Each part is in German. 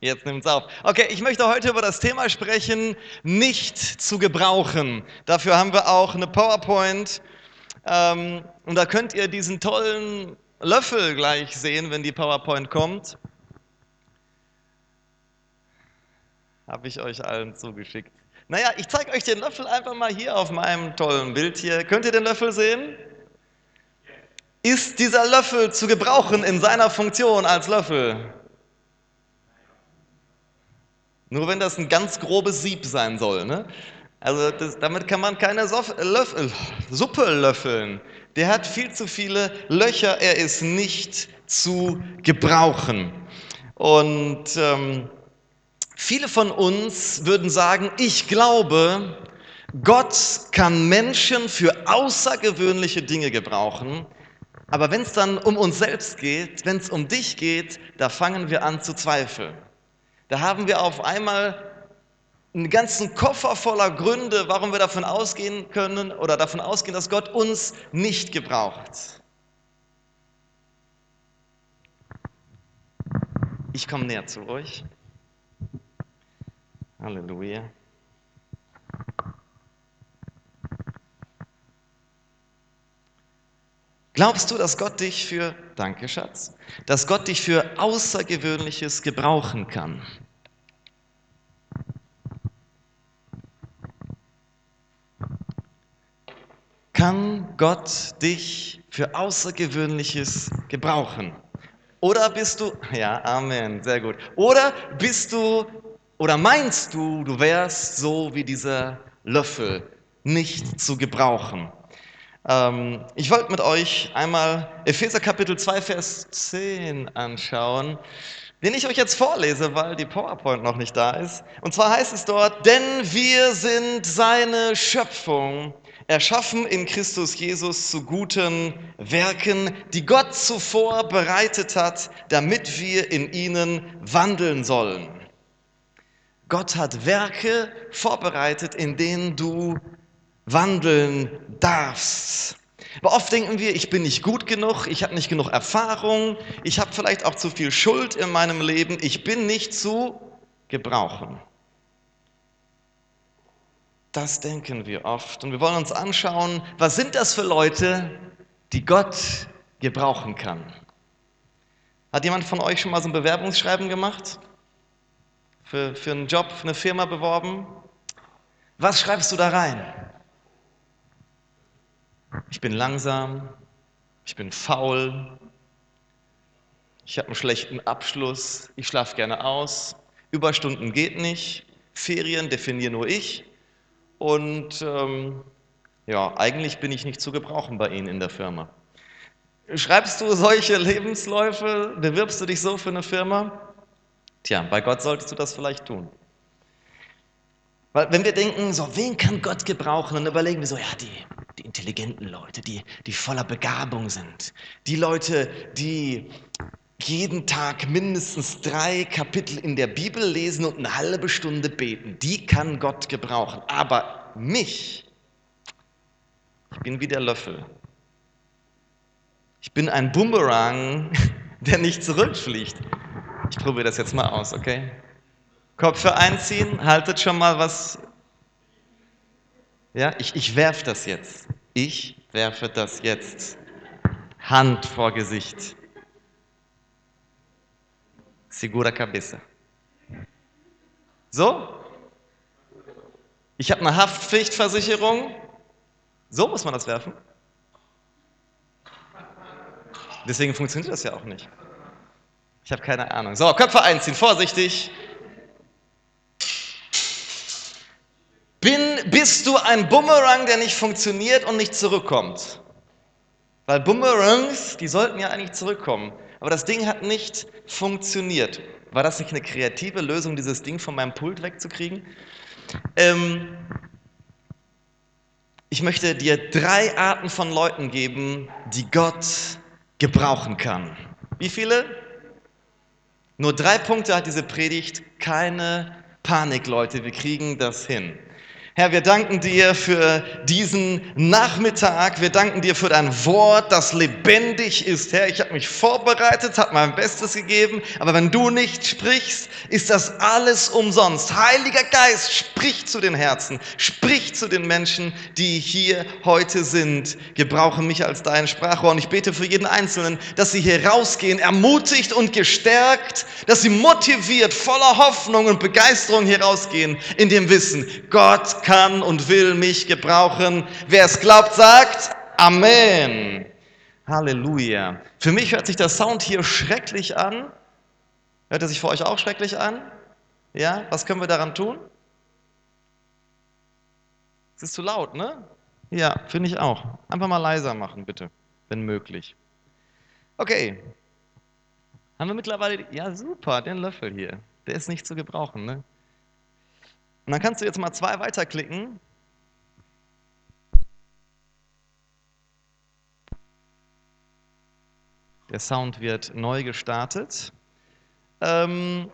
Jetzt nimmt's auf. Okay, ich möchte heute über das Thema sprechen, nicht zu gebrauchen. Dafür haben wir auch eine PowerPoint. Ähm, und da könnt ihr diesen tollen Löffel gleich sehen, wenn die PowerPoint kommt. Habe ich euch allen zugeschickt. Naja, ich zeige euch den Löffel einfach mal hier auf meinem tollen Bild hier. Könnt ihr den Löffel sehen? Ist dieser Löffel zu gebrauchen in seiner Funktion als Löffel? Nur wenn das ein ganz grobes Sieb sein soll. Ne? Also das, damit kann man keine Sof Löffel, Suppe löffeln. Der hat viel zu viele Löcher, er ist nicht zu gebrauchen. Und ähm, viele von uns würden sagen, ich glaube, Gott kann Menschen für außergewöhnliche Dinge gebrauchen. Aber wenn es dann um uns selbst geht, wenn es um dich geht, da fangen wir an zu zweifeln. Da haben wir auf einmal einen ganzen Koffer voller Gründe, warum wir davon ausgehen können oder davon ausgehen, dass Gott uns nicht gebraucht. Ich komme näher zu euch. Halleluja. Glaubst du, dass Gott dich für, danke Schatz, dass Gott dich für Außergewöhnliches gebrauchen kann? Kann Gott dich für Außergewöhnliches gebrauchen? Oder bist du, ja, Amen, sehr gut. Oder bist du, oder meinst du, du wärst so wie dieser Löffel, nicht zu gebrauchen? Ähm, ich wollte mit euch einmal Epheser Kapitel 2, Vers 10 anschauen, den ich euch jetzt vorlese, weil die PowerPoint noch nicht da ist. Und zwar heißt es dort, denn wir sind seine Schöpfung, erschaffen in Christus Jesus zu guten Werken, die Gott zuvor bereitet hat, damit wir in ihnen wandeln sollen. Gott hat Werke vorbereitet, in denen du wandeln darfst. Aber oft denken wir, ich bin nicht gut genug, ich habe nicht genug Erfahrung, ich habe vielleicht auch zu viel Schuld in meinem Leben, ich bin nicht zu gebrauchen. Das denken wir oft. Und wir wollen uns anschauen, was sind das für Leute, die Gott gebrauchen kann. Hat jemand von euch schon mal so ein Bewerbungsschreiben gemacht? Für, für einen Job, für eine Firma beworben? Was schreibst du da rein? Ich bin langsam, ich bin faul, ich habe einen schlechten Abschluss, ich schlafe gerne aus, Überstunden geht nicht, Ferien definiere nur ich und ähm, ja, eigentlich bin ich nicht zu gebrauchen bei Ihnen in der Firma. Schreibst du solche Lebensläufe, bewirbst du dich so für eine Firma? Tja, bei Gott solltest du das vielleicht tun. Weil wenn wir denken, so, wen kann Gott gebrauchen, dann überlegen wir so, ja, die, die intelligenten Leute, die, die voller Begabung sind. Die Leute, die jeden Tag mindestens drei Kapitel in der Bibel lesen und eine halbe Stunde beten. Die kann Gott gebrauchen. Aber mich, ich bin wie der Löffel. Ich bin ein Boomerang, der nicht zurückfliegt. Ich probiere das jetzt mal aus, okay? Köpfe einziehen, haltet schon mal was. Ja, ich, ich werfe das jetzt. Ich werfe das jetzt. Hand vor Gesicht. Segura cabeça. So? Ich habe eine Haftpflichtversicherung. So muss man das werfen. Deswegen funktioniert das ja auch nicht. Ich habe keine Ahnung. So, Köpfe einziehen, vorsichtig. Bin, bist du ein Bumerang, der nicht funktioniert und nicht zurückkommt? Weil Boomerangs, die sollten ja eigentlich zurückkommen. Aber das Ding hat nicht funktioniert. War das nicht eine kreative Lösung, dieses Ding von meinem Pult wegzukriegen? Ähm, ich möchte dir drei Arten von Leuten geben, die Gott gebrauchen kann. Wie viele? Nur drei Punkte hat diese Predigt. Keine Panik, Leute, wir kriegen das hin. Herr, wir danken dir für diesen Nachmittag. Wir danken dir für dein Wort, das lebendig ist. Herr, ich habe mich vorbereitet, habe mein Bestes gegeben, aber wenn du nicht sprichst, ist das alles umsonst. Heiliger Geist, sprich zu den Herzen, sprich zu den Menschen, die hier heute sind. Gebrauche mich als dein Sprachrohr und ich bete für jeden Einzelnen, dass sie hier rausgehen, ermutigt und gestärkt, dass sie motiviert, voller Hoffnung und Begeisterung hier rausgehen, in dem Wissen, Gott kann und will mich gebrauchen. Wer es glaubt, sagt Amen. Halleluja. Für mich hört sich der Sound hier schrecklich an. Hört er sich für euch auch schrecklich an? Ja, was können wir daran tun? Es ist zu laut, ne? Ja, finde ich auch. Einfach mal leiser machen, bitte, wenn möglich. Okay. Haben wir mittlerweile, ja super, den Löffel hier. Der ist nicht zu gebrauchen, ne? Und dann kannst du jetzt mal zwei weiterklicken. Der Sound wird neu gestartet. Ähm,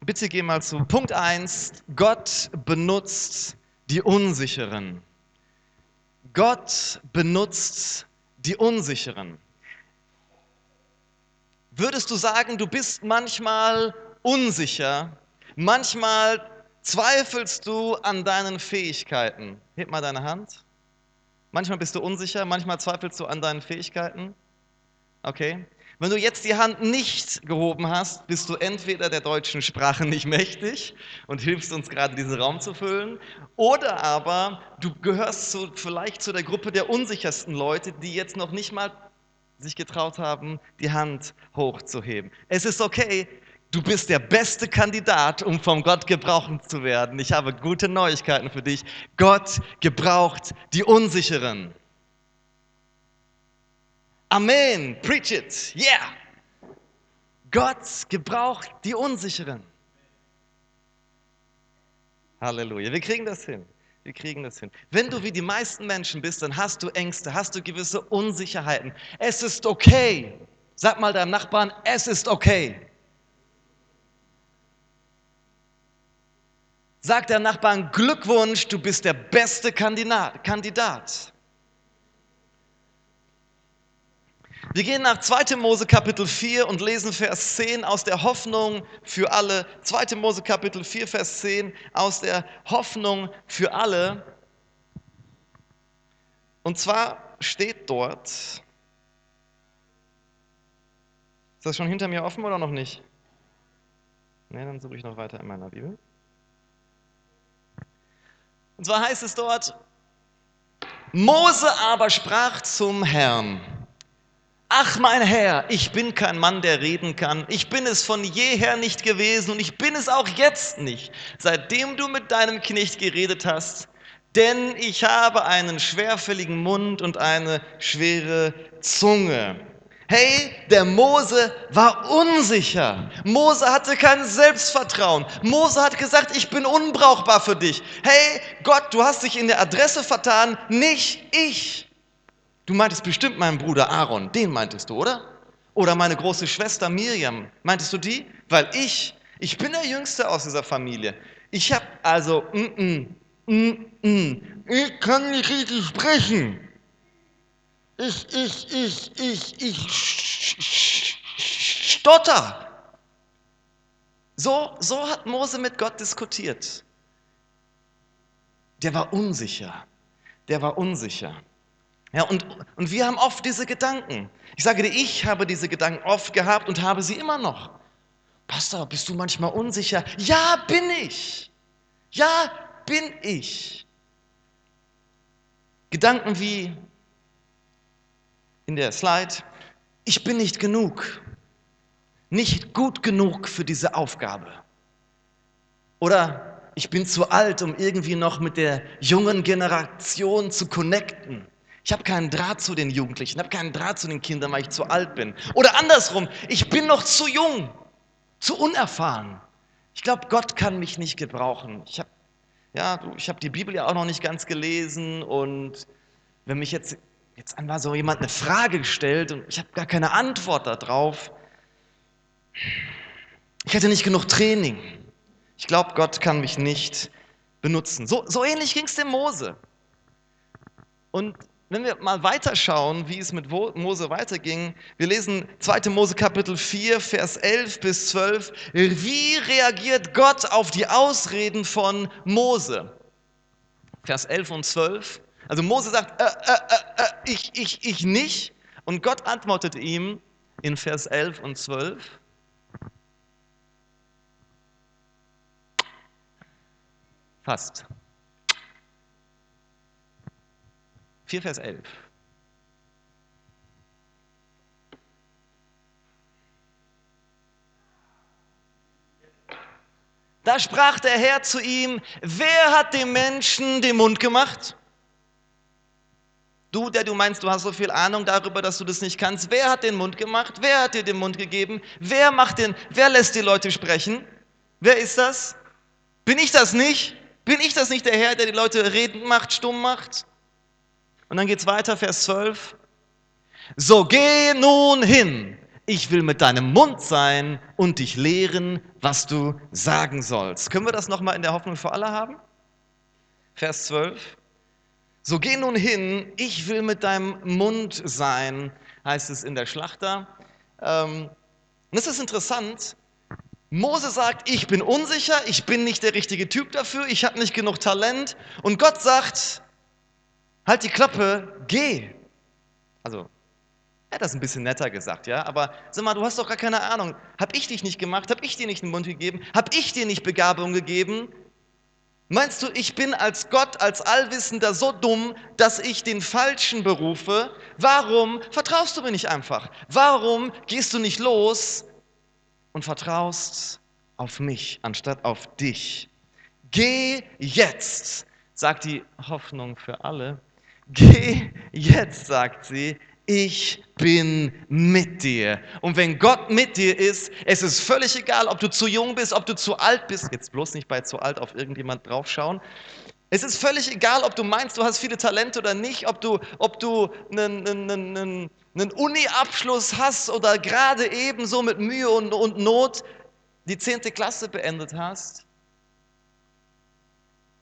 bitte geh mal zu Punkt 1. Gott benutzt die Unsicheren. Gott benutzt die Unsicheren. Würdest du sagen, du bist manchmal unsicher, manchmal Zweifelst du an deinen Fähigkeiten? Heb mal deine Hand. Manchmal bist du unsicher, manchmal zweifelst du an deinen Fähigkeiten. Okay? Wenn du jetzt die Hand nicht gehoben hast, bist du entweder der deutschen Sprache nicht mächtig und hilfst uns gerade diesen Raum zu füllen, oder aber du gehörst zu, vielleicht zu der Gruppe der unsichersten Leute, die jetzt noch nicht mal sich getraut haben, die Hand hochzuheben. Es ist okay, Du bist der beste Kandidat, um vom Gott gebraucht zu werden. Ich habe gute Neuigkeiten für dich. Gott gebraucht die Unsicheren. Amen. Preach it. Yeah. Gott gebraucht die Unsicheren. Halleluja. Wir kriegen das hin. Wir kriegen das hin. Wenn du wie die meisten Menschen bist, dann hast du Ängste, hast du gewisse Unsicherheiten. Es ist okay. Sag mal deinem Nachbarn, es ist okay. Sag der Nachbarn, Glückwunsch, du bist der beste Kandidat. Wir gehen nach 2. Mose Kapitel 4 und lesen Vers 10 aus der Hoffnung für alle. 2. Mose Kapitel 4, Vers 10 aus der Hoffnung für alle. Und zwar steht dort, ist das schon hinter mir offen oder noch nicht? Ne, dann suche ich noch weiter in meiner Bibel. Und zwar heißt es dort, Mose aber sprach zum Herrn, Ach mein Herr, ich bin kein Mann, der reden kann. Ich bin es von jeher nicht gewesen und ich bin es auch jetzt nicht, seitdem du mit deinem Knecht geredet hast. Denn ich habe einen schwerfälligen Mund und eine schwere Zunge. Hey, der Mose war unsicher. Mose hatte kein Selbstvertrauen. Mose hat gesagt, ich bin unbrauchbar für dich. Hey, Gott, du hast dich in der Adresse vertan, nicht ich. Du meintest bestimmt meinen Bruder Aaron, den meintest du, oder? Oder meine große Schwester Miriam, meintest du die? Weil ich, ich bin der Jüngste aus dieser Familie. Ich habe also, mm, mm, mm, mm, ich kann nicht richtig sprechen ich, ich, ich, ich, ich stotter. So, so hat Mose mit Gott diskutiert. Der war unsicher. Der war unsicher. Ja, und, und wir haben oft diese Gedanken. Ich sage dir, ich habe diese Gedanken oft gehabt und habe sie immer noch. Pastor, bist du manchmal unsicher? Ja, bin ich. Ja, bin ich. Gedanken wie, in der Slide, ich bin nicht genug, nicht gut genug für diese Aufgabe. Oder ich bin zu alt, um irgendwie noch mit der jungen Generation zu connecten. Ich habe keinen Draht zu den Jugendlichen, habe keinen Draht zu den Kindern, weil ich zu alt bin. Oder andersrum, ich bin noch zu jung, zu unerfahren. Ich glaube, Gott kann mich nicht gebrauchen. Ich habe ja, hab die Bibel ja auch noch nicht ganz gelesen und wenn mich jetzt jetzt einmal so jemand eine Frage gestellt und ich habe gar keine Antwort darauf. Ich hatte nicht genug Training. Ich glaube, Gott kann mich nicht benutzen. So, so ähnlich ging es dem Mose. Und wenn wir mal weiterschauen, wie es mit Mose weiterging, wir lesen 2. Mose Kapitel 4, Vers 11 bis 12. Wie reagiert Gott auf die Ausreden von Mose? Vers 11 und 12. Also Mose sagt, äh, äh, äh, äh, ich, ich, ich nicht. Und Gott antwortet ihm in Vers 11 und 12. Fast. 4 Vers 11. Da sprach der Herr zu ihm, wer hat dem Menschen den Mund gemacht? Du, der du meinst, du hast so viel Ahnung darüber, dass du das nicht kannst, wer hat den Mund gemacht? Wer hat dir den Mund gegeben? Wer macht den, wer lässt die Leute sprechen? Wer ist das? Bin ich das nicht? Bin ich das nicht der Herr, der die Leute reden macht, stumm macht? Und dann geht es weiter, Vers 12. So geh nun hin, ich will mit deinem Mund sein und dich lehren, was du sagen sollst. Können wir das nochmal in der Hoffnung für alle haben? Vers 12. So geh nun hin, ich will mit deinem Mund sein, heißt es in der Schlachter. Ähm, und es ist interessant, Mose sagt, ich bin unsicher, ich bin nicht der richtige Typ dafür, ich habe nicht genug Talent. Und Gott sagt, halt die Klappe, geh. Also, er hat das ein bisschen netter gesagt, ja, aber sag mal, du hast doch gar keine Ahnung. Hab ich dich nicht gemacht? Hab ich dir nicht den Mund gegeben? Hab ich dir nicht Begabung gegeben? Meinst du, ich bin als Gott, als Allwissender so dumm, dass ich den Falschen berufe? Warum vertraust du mir nicht einfach? Warum gehst du nicht los und vertraust auf mich anstatt auf dich? Geh jetzt, sagt die Hoffnung für alle, Geh jetzt, sagt sie, ich bin mit dir. Und wenn Gott mit dir ist, es ist völlig egal, ob du zu jung bist, ob du zu alt bist. Jetzt bloß nicht bei zu alt auf irgendjemand draufschauen. Es ist völlig egal, ob du meinst, du hast viele Talente oder nicht, ob du, ob du einen, einen, einen, einen Uni-Abschluss hast oder gerade ebenso mit Mühe und, und Not die 10. Klasse beendet hast.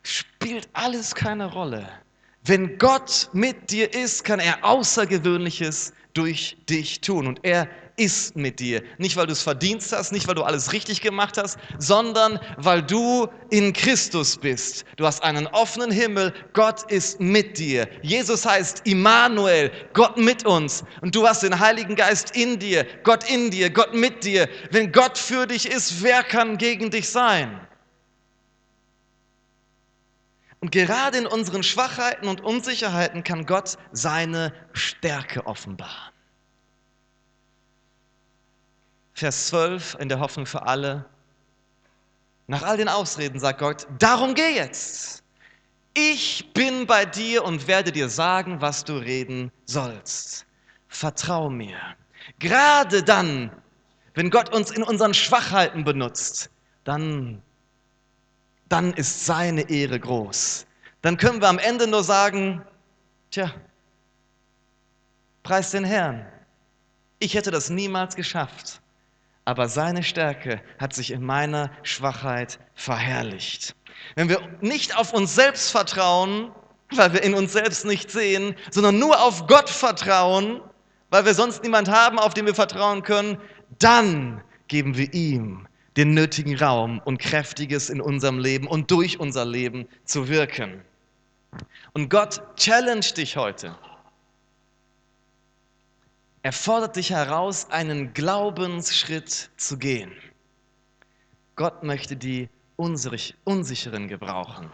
Spielt alles keine Rolle. Wenn Gott mit dir ist, kann er Außergewöhnliches durch dich tun. Und er ist mit dir. Nicht, weil du es verdient hast, nicht, weil du alles richtig gemacht hast, sondern weil du in Christus bist. Du hast einen offenen Himmel. Gott ist mit dir. Jesus heißt Immanuel, Gott mit uns. Und du hast den Heiligen Geist in dir, Gott in dir, Gott mit dir. Wenn Gott für dich ist, wer kann gegen dich sein? Und gerade in unseren Schwachheiten und Unsicherheiten kann Gott seine Stärke offenbaren. Vers 12 in der Hoffnung für alle. Nach all den Ausreden sagt Gott, darum geh jetzt. Ich bin bei dir und werde dir sagen, was du reden sollst. Vertrau mir. Gerade dann, wenn Gott uns in unseren Schwachheiten benutzt, dann dann ist seine Ehre groß. Dann können wir am Ende nur sagen, tja, preis den Herrn. Ich hätte das niemals geschafft, aber seine Stärke hat sich in meiner Schwachheit verherrlicht. Wenn wir nicht auf uns selbst vertrauen, weil wir in uns selbst nicht sehen, sondern nur auf Gott vertrauen, weil wir sonst niemand haben, auf den wir vertrauen können, dann geben wir ihm den nötigen Raum und Kräftiges in unserem Leben und durch unser Leben zu wirken. Und Gott challenge dich heute. Er fordert dich heraus, einen Glaubensschritt zu gehen. Gott möchte die Unsicheren gebrauchen.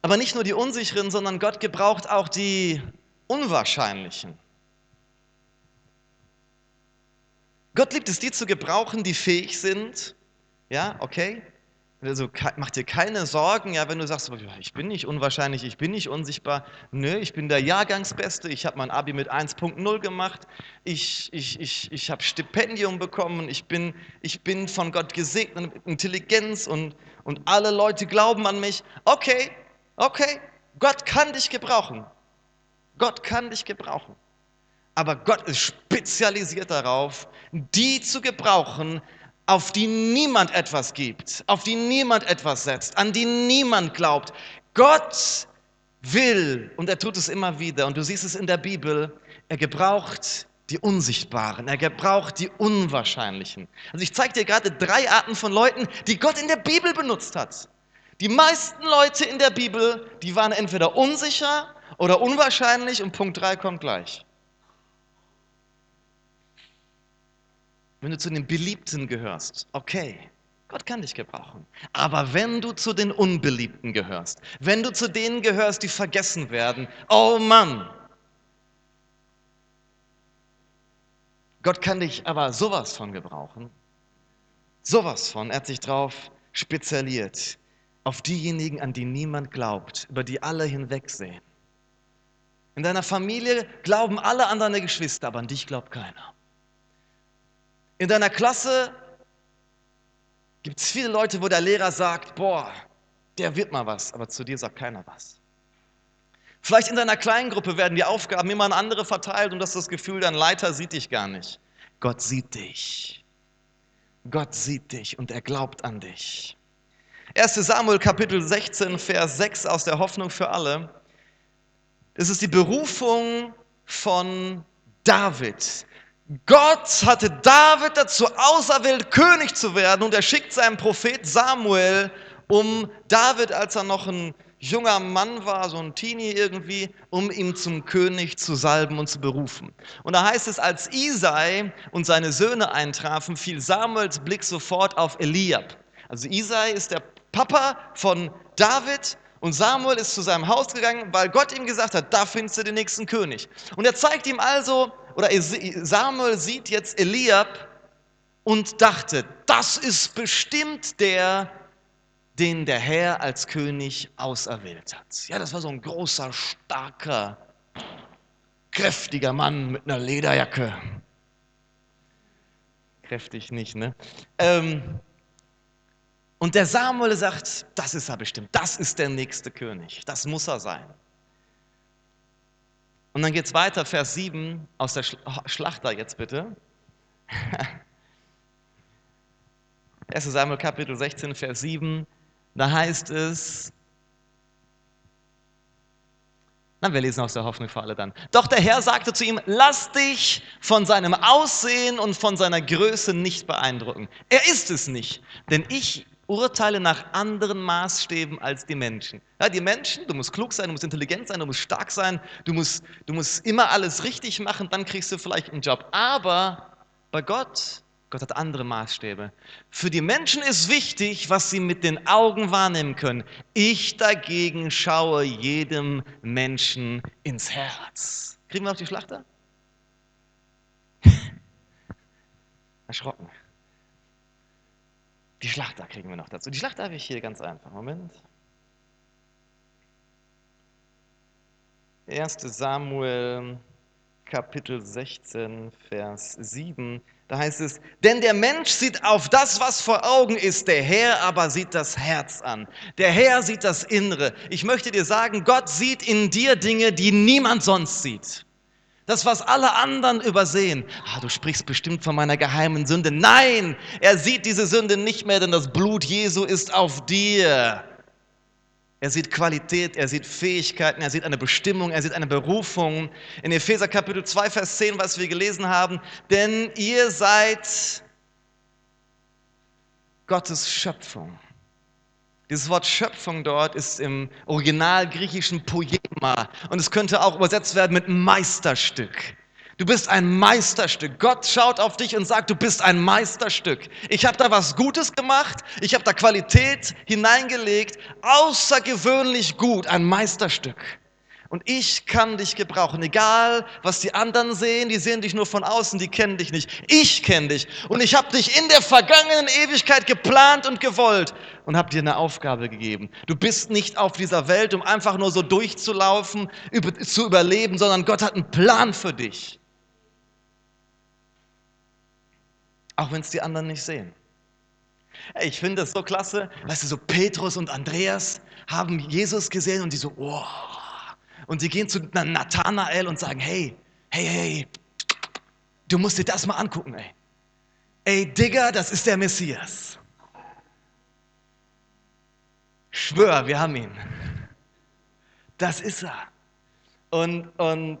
Aber nicht nur die Unsicheren, sondern Gott gebraucht auch die Unwahrscheinlichen. Gott liebt es, die zu gebrauchen, die fähig sind. Ja, okay? Also mach dir keine Sorgen, ja, wenn du sagst, ich bin nicht unwahrscheinlich, ich bin nicht unsichtbar. Nö, ich bin der Jahrgangsbeste, ich habe mein Abi mit 1.0 gemacht, ich, ich, ich, ich habe Stipendium bekommen, ich bin, ich bin von Gott gesegnet mit Intelligenz und, und alle Leute glauben an mich. Okay, okay, Gott kann dich gebrauchen. Gott kann dich gebrauchen. Aber Gott ist spezialisiert darauf, die zu gebrauchen, auf die niemand etwas gibt, auf die niemand etwas setzt, an die niemand glaubt. Gott will, und er tut es immer wieder, und du siehst es in der Bibel, er gebraucht die Unsichtbaren, er gebraucht die Unwahrscheinlichen. Also ich zeige dir gerade drei Arten von Leuten, die Gott in der Bibel benutzt hat. Die meisten Leute in der Bibel, die waren entweder unsicher oder unwahrscheinlich und Punkt 3 kommt gleich. Wenn du zu den Beliebten gehörst, okay, Gott kann dich gebrauchen. Aber wenn du zu den Unbeliebten gehörst, wenn du zu denen gehörst, die vergessen werden, oh Mann, Gott kann dich aber sowas von gebrauchen. Sowas von. Er hat sich drauf spezialisiert. Auf diejenigen, an die niemand glaubt, über die alle hinwegsehen. In deiner Familie glauben alle an deine Geschwister, aber an dich glaubt keiner. In deiner Klasse gibt es viele Leute, wo der Lehrer sagt, boah, der wird mal was, aber zu dir sagt keiner was. Vielleicht in deiner kleinen Gruppe werden die Aufgaben immer an andere verteilt und du hast das Gefühl, dein Leiter sieht dich gar nicht. Gott sieht dich. Gott sieht dich und er glaubt an dich. 1 Samuel Kapitel 16, Vers 6 aus der Hoffnung für alle. Es ist die Berufung von David. Gott hatte David dazu auserwählt, König zu werden und er schickt seinen Prophet Samuel, um David, als er noch ein junger Mann war, so ein Teenie irgendwie, um ihn zum König zu salben und zu berufen. Und da heißt es, als Isai und seine Söhne eintrafen, fiel Samuels Blick sofort auf Eliab. Also Isai ist der Papa von David und Samuel ist zu seinem Haus gegangen, weil Gott ihm gesagt hat, da findest du den nächsten König. Und er zeigt ihm also, oder Samuel sieht jetzt Eliab und dachte, das ist bestimmt der, den der Herr als König auserwählt hat. Ja, das war so ein großer, starker, kräftiger Mann mit einer Lederjacke. Kräftig nicht, ne? Ähm, und der Samuel sagt, das ist er bestimmt, das ist der nächste König, das muss er sein. Und dann geht es weiter, Vers 7 aus der Schlachter jetzt bitte. 1 Samuel Kapitel 16, Vers 7. Da heißt es, na, wir lesen aus der Hoffnung für alle dann. Doch der Herr sagte zu ihm, lass dich von seinem Aussehen und von seiner Größe nicht beeindrucken. Er ist es nicht, denn ich urteile nach anderen Maßstäben als die Menschen. Ja, die Menschen, du musst klug sein, du musst intelligent sein, du musst stark sein, du musst, du musst immer alles richtig machen, dann kriegst du vielleicht einen Job. Aber bei Gott Gott hat andere Maßstäbe. Für die Menschen ist wichtig, was sie mit den Augen wahrnehmen können. Ich dagegen schaue jedem Menschen ins Herz. Kriegen wir noch die Schlachter? Erschrocken. Die Schlachter kriegen wir noch dazu. Die Schlachter habe ich hier ganz einfach. Moment. 1. Samuel Kapitel 16, Vers 7. Da heißt es, denn der Mensch sieht auf das, was vor Augen ist, der Herr aber sieht das Herz an. Der Herr sieht das Innere. Ich möchte dir sagen, Gott sieht in dir Dinge, die niemand sonst sieht. Das, was alle anderen übersehen. Ah, du sprichst bestimmt von meiner geheimen Sünde. Nein, er sieht diese Sünde nicht mehr, denn das Blut Jesu ist auf dir. Er sieht Qualität, er sieht Fähigkeiten, er sieht eine Bestimmung, er sieht eine Berufung. In Epheser Kapitel 2, Vers 10, was wir gelesen haben, denn ihr seid Gottes Schöpfung. Dieses Wort Schöpfung dort ist im Original griechischen Poema und es könnte auch übersetzt werden mit Meisterstück. Du bist ein Meisterstück. Gott schaut auf dich und sagt, du bist ein Meisterstück. Ich habe da was Gutes gemacht, ich habe da Qualität hineingelegt, außergewöhnlich gut, ein Meisterstück. Und ich kann dich gebrauchen, egal was die anderen sehen, die sehen dich nur von außen, die kennen dich nicht. Ich kenne dich und ich habe dich in der vergangenen Ewigkeit geplant und gewollt und habe dir eine Aufgabe gegeben. Du bist nicht auf dieser Welt, um einfach nur so durchzulaufen, zu überleben, sondern Gott hat einen Plan für dich. Auch wenn es die anderen nicht sehen. Ich finde das so klasse. Weißt du, so Petrus und Andreas haben Jesus gesehen und die so, oh. Und sie gehen zu Nathanael und sagen, hey, hey, hey, du musst dir das mal angucken, ey. ey Digga, das ist der Messias. Schwör, wir haben ihn. Das ist er. Und, und,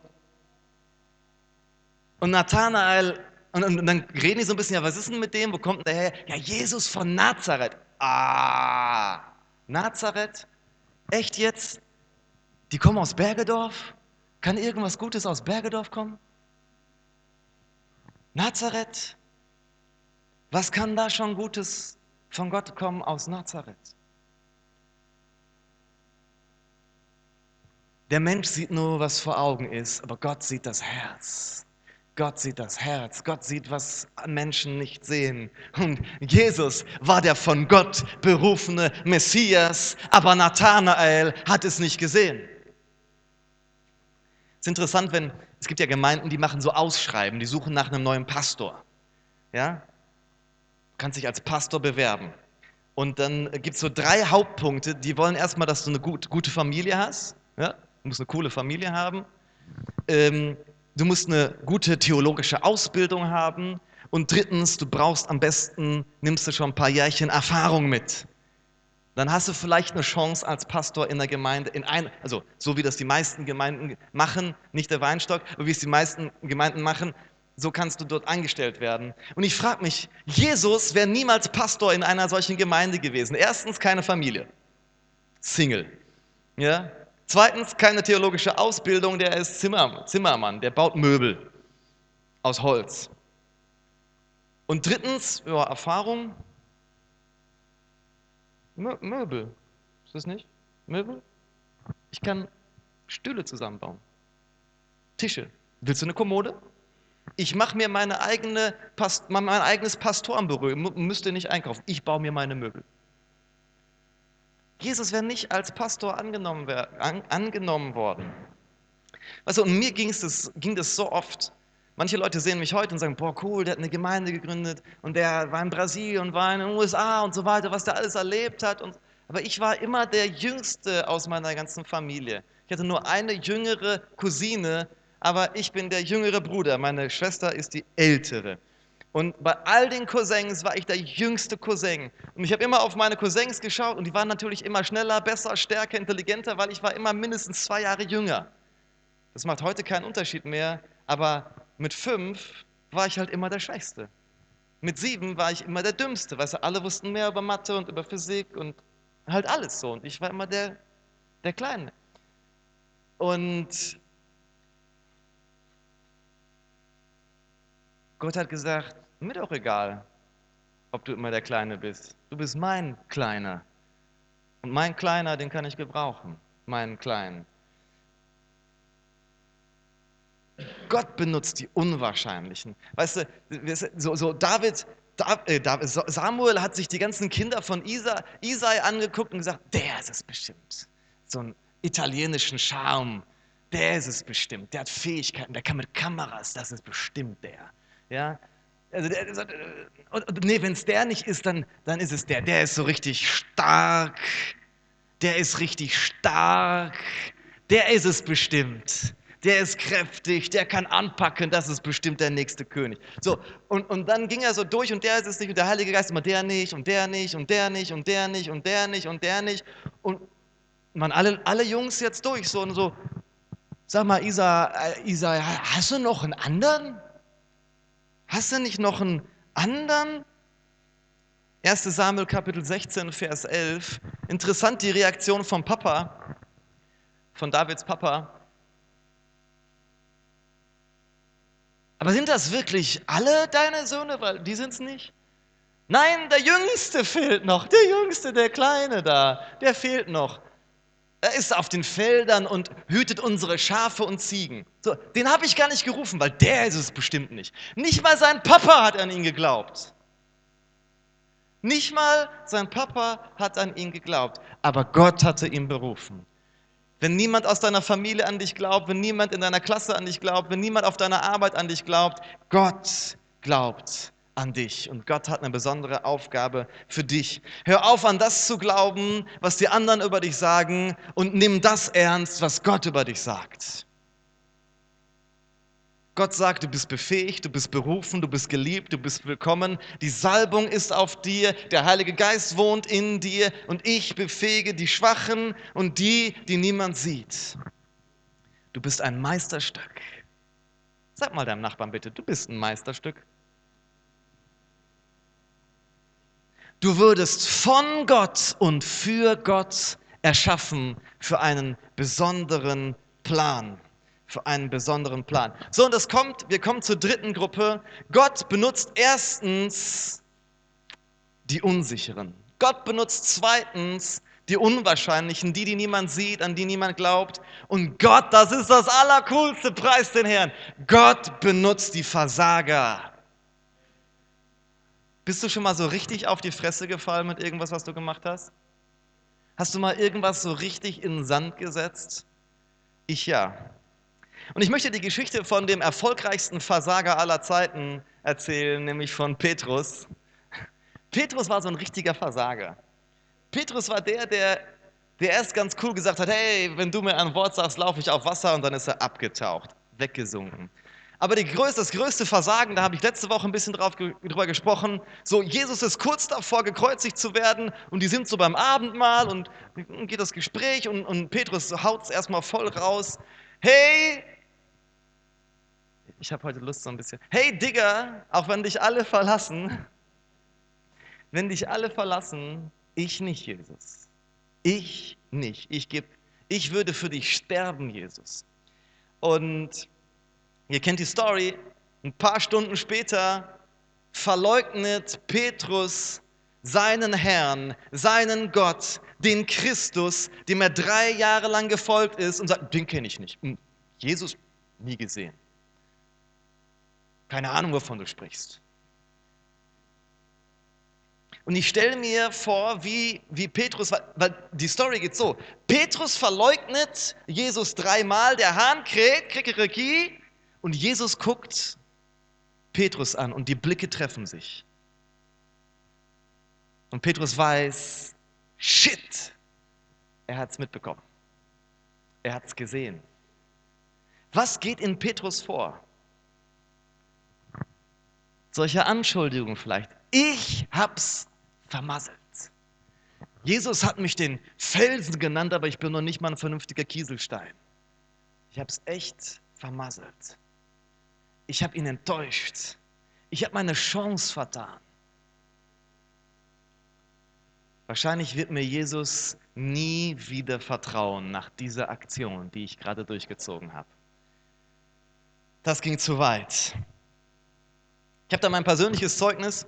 und Nathanael, und, und, dann reden die so ein bisschen, ja, was ist denn mit dem? Wo kommt denn der her? Ja, Jesus von Nazareth. Ah, Nazareth? Echt jetzt? Die kommen aus Bergedorf? Kann irgendwas Gutes aus Bergedorf kommen? Nazareth? Was kann da schon Gutes von Gott kommen aus Nazareth? Der Mensch sieht nur, was vor Augen ist, aber Gott sieht das Herz. Gott sieht das Herz. Gott sieht, was Menschen nicht sehen. Und Jesus war der von Gott berufene Messias, aber Nathanael hat es nicht gesehen. Es ist interessant, wenn es gibt ja Gemeinden, die machen so Ausschreiben, die suchen nach einem neuen Pastor. Ja? Du kannst dich als Pastor bewerben. Und dann gibt es so drei Hauptpunkte. Die wollen erstmal, dass du eine gut, gute Familie hast. Ja? Du musst eine coole Familie haben. Ähm, du musst eine gute theologische Ausbildung haben. Und drittens, du brauchst am besten, nimmst du schon ein paar Jährchen Erfahrung mit. Dann hast du vielleicht eine Chance als Pastor in der Gemeinde, in ein, also so wie das die meisten Gemeinden machen, nicht der Weinstock, aber wie es die meisten Gemeinden machen, so kannst du dort eingestellt werden. Und ich frage mich, Jesus wäre niemals Pastor in einer solchen Gemeinde gewesen. Erstens keine Familie, Single. Ja? Zweitens, keine theologische Ausbildung, der ist Zimmer, Zimmermann, der baut Möbel aus Holz. Und drittens, ja, Erfahrung, Möbel. Ist das nicht? Möbel? Ich kann Stühle zusammenbauen. Tische. Willst du eine Kommode? Ich mache mir meine eigene, mein eigenes Pastorenbüro, müsste nicht einkaufen. Ich baue mir meine Möbel. Jesus wäre nicht als Pastor angenommen, an, angenommen worden. Du, und mir ging das, ging das so oft. Manche Leute sehen mich heute und sagen, boah, cool, der hat eine Gemeinde gegründet und der war in Brasilien und war in den USA und so weiter, was der alles erlebt hat. Und, aber ich war immer der Jüngste aus meiner ganzen Familie. Ich hatte nur eine jüngere Cousine, aber ich bin der jüngere Bruder. Meine Schwester ist die ältere. Und bei all den Cousins war ich der jüngste Cousin. Und ich habe immer auf meine Cousins geschaut und die waren natürlich immer schneller, besser, stärker, intelligenter, weil ich war immer mindestens zwei Jahre jünger. Das macht heute keinen Unterschied mehr, aber mit fünf war ich halt immer der Schwächste. Mit sieben war ich immer der Dümmste. Weißt du, alle wussten mehr über Mathe und über Physik und halt alles so. Und ich war immer der, der Kleine. Und Gott hat gesagt, mir doch egal, ob du immer der Kleine bist. Du bist mein Kleiner. Und mein Kleiner, den kann ich gebrauchen. Meinen Kleinen. Gott benutzt die Unwahrscheinlichen. Weißt du, so, so David, äh, David, Samuel hat sich die ganzen Kinder von Isa, Isai angeguckt und gesagt, der ist es bestimmt. So einen italienischen Charme, der ist es bestimmt. Der hat Fähigkeiten, der kann mit Kameras, das ist bestimmt der. Ja? Also der, und, nee, wenn es der nicht ist, dann, dann ist es der. Der ist so richtig stark. Der ist richtig stark. Der ist es bestimmt. Der ist kräftig, der kann anpacken, das ist bestimmt der nächste König. So, und, und dann ging er so durch und der ist es nicht und der Heilige Geist immer der nicht und der nicht und der nicht und der nicht und der nicht und der nicht. Und man, alle, alle Jungs jetzt durch so und so, sag mal, Isa, äh, Isa, hast du noch einen anderen? Hast du nicht noch einen anderen? 1. Samuel Kapitel 16, Vers 11. Interessant die Reaktion vom Papa, von Davids Papa. Aber sind das wirklich alle deine Söhne? Weil die sind es nicht. Nein, der Jüngste fehlt noch. Der Jüngste, der Kleine da, der fehlt noch. Er ist auf den Feldern und hütet unsere Schafe und Ziegen. So, den habe ich gar nicht gerufen, weil der ist es bestimmt nicht. Nicht mal sein Papa hat an ihn geglaubt. Nicht mal sein Papa hat an ihn geglaubt, aber Gott hatte ihn berufen. Wenn niemand aus deiner Familie an dich glaubt, wenn niemand in deiner Klasse an dich glaubt, wenn niemand auf deiner Arbeit an dich glaubt, Gott glaubt an dich und Gott hat eine besondere Aufgabe für dich. Hör auf an das zu glauben, was die anderen über dich sagen und nimm das ernst, was Gott über dich sagt. Gott sagt, du bist befähigt, du bist berufen, du bist geliebt, du bist willkommen. Die Salbung ist auf dir, der Heilige Geist wohnt in dir und ich befähige die Schwachen und die, die niemand sieht. Du bist ein Meisterstück. Sag mal deinem Nachbarn bitte, du bist ein Meisterstück. Du wurdest von Gott und für Gott erschaffen für einen besonderen Plan. Für einen besonderen Plan. So, und das kommt, wir kommen zur dritten Gruppe. Gott benutzt erstens die Unsicheren. Gott benutzt zweitens die Unwahrscheinlichen, die, die niemand sieht, an die niemand glaubt. Und Gott, das ist das Allercoolste, preis den Herrn. Gott benutzt die Versager. Bist du schon mal so richtig auf die Fresse gefallen mit irgendwas, was du gemacht hast? Hast du mal irgendwas so richtig in den Sand gesetzt? Ich ja. Und ich möchte die Geschichte von dem erfolgreichsten Versager aller Zeiten erzählen, nämlich von Petrus. Petrus war so ein richtiger Versager. Petrus war der, der, der erst ganz cool gesagt hat, hey, wenn du mir ein Wort sagst, laufe ich auf Wasser und dann ist er abgetaucht, weggesunken. Aber größte, das größte Versagen, da habe ich letzte Woche ein bisschen drauf, drüber gesprochen, so Jesus ist kurz davor, gekreuzigt zu werden und die sind so beim Abendmahl und geht das Gespräch und, und Petrus haut es erstmal voll raus. Hey, ich habe heute Lust so ein bisschen, hey Digger, auch wenn dich alle verlassen, wenn dich alle verlassen, ich nicht, Jesus. Ich nicht. Ich, geb, ich würde für dich sterben, Jesus. Und ihr kennt die Story. Ein paar Stunden später verleugnet Petrus seinen Herrn, seinen Gott, den Christus, dem er drei Jahre lang gefolgt ist und sagt, den kenne ich nicht. Hm, Jesus nie gesehen. Keine Ahnung, wovon du sprichst. Und ich stelle mir vor, wie, wie Petrus, weil die Story geht so: Petrus verleugnet Jesus dreimal, der Hahn kräht, krickeriki, und Jesus guckt Petrus an und die Blicke treffen sich. Und Petrus weiß, shit, er hat es mitbekommen. Er hat es gesehen. Was geht in Petrus vor? Solche Anschuldigungen vielleicht. Ich hab's vermasselt. Jesus hat mich den Felsen genannt, aber ich bin noch nicht mal ein vernünftiger Kieselstein. Ich habe es echt vermasselt. Ich habe ihn enttäuscht. Ich habe meine Chance vertan. Wahrscheinlich wird mir Jesus nie wieder vertrauen nach dieser Aktion, die ich gerade durchgezogen habe. Das ging zu weit. Ich habe da mein persönliches Zeugnis.